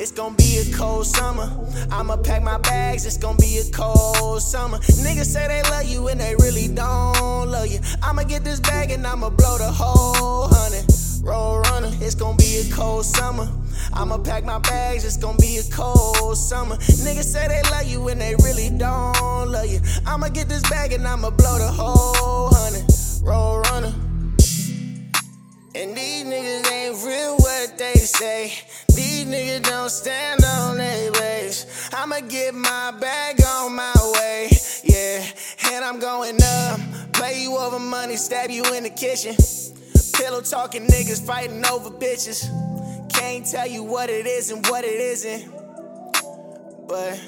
It's gonna be a cold summer. I'ma pack my bags, it's gonna be a cold summer. Niggas say they love you and they really don't love you. I'ma get this bag and I'ma blow the whole hundred. Road runner, it's gonna be a cold summer. I'ma pack my bags, it's gonna be a cold summer. Niggas say they love you and they really don't love you. I'ma get this bag and I'ma blow the whole hundred. Road runner. And these niggas ain't real what they say. These niggas don't stand on their ways. I'ma get my bag on my way, yeah. And I'm going up. Play you over money, stab you in the kitchen. Pillow talking niggas fighting over bitches. Can't tell you what it is and what it isn't. But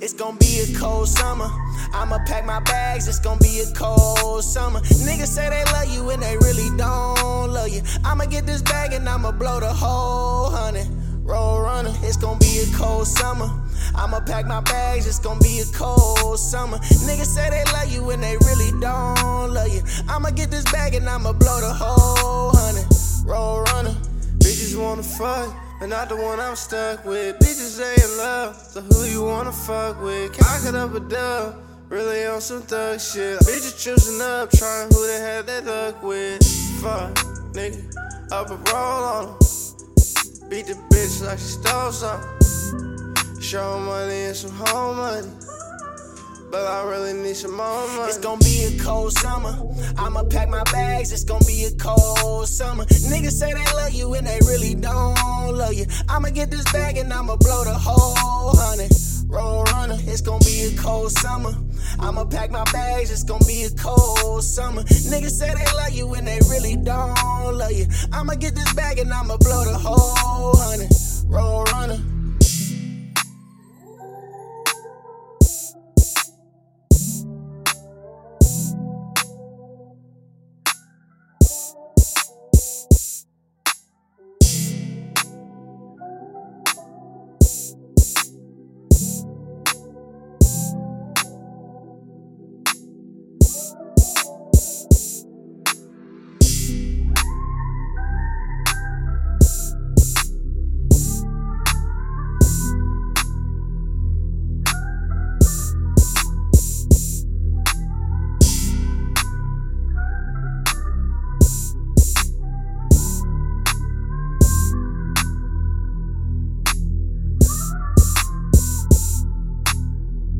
it's gonna be a cold summer. I'ma pack my bags, it's gonna be a cold summer. Niggas say they love you and they really don't love you. I'ma get this bag and I'ma blow the whole hundred. Road runner, it's gonna be a cold summer. I'ma pack my bags, it's gonna be a cold summer. Niggas say they love you and they really don't love you. I'ma get this bag and I'ma blow the whole hundred. Road runner. Bitches wanna fuck, but not the one I'm stuck with. Bitches in love, so who you wanna fuck with? Cock it up a dub, really on some thug shit. Bitches choosing up, trying who they had their luck with. Fuck, nigga, up and roll on 'em. Beat the bitch like she stole something. Show money and some home money. But I really need some more money. It's gonna be a cold summer. I'ma pack my bags, it's gonna be a cold summer. Niggas say they love you and they really don't love you. I'ma get this bag and I'ma blow the whole hundred. Road runner, it's gonna be a cold summer. I'ma pack my bags, it's gonna be a cold summer. Niggas say they love you and they really don't love you. I'ma get this bag and I'ma blow the whole hundred. Road runner.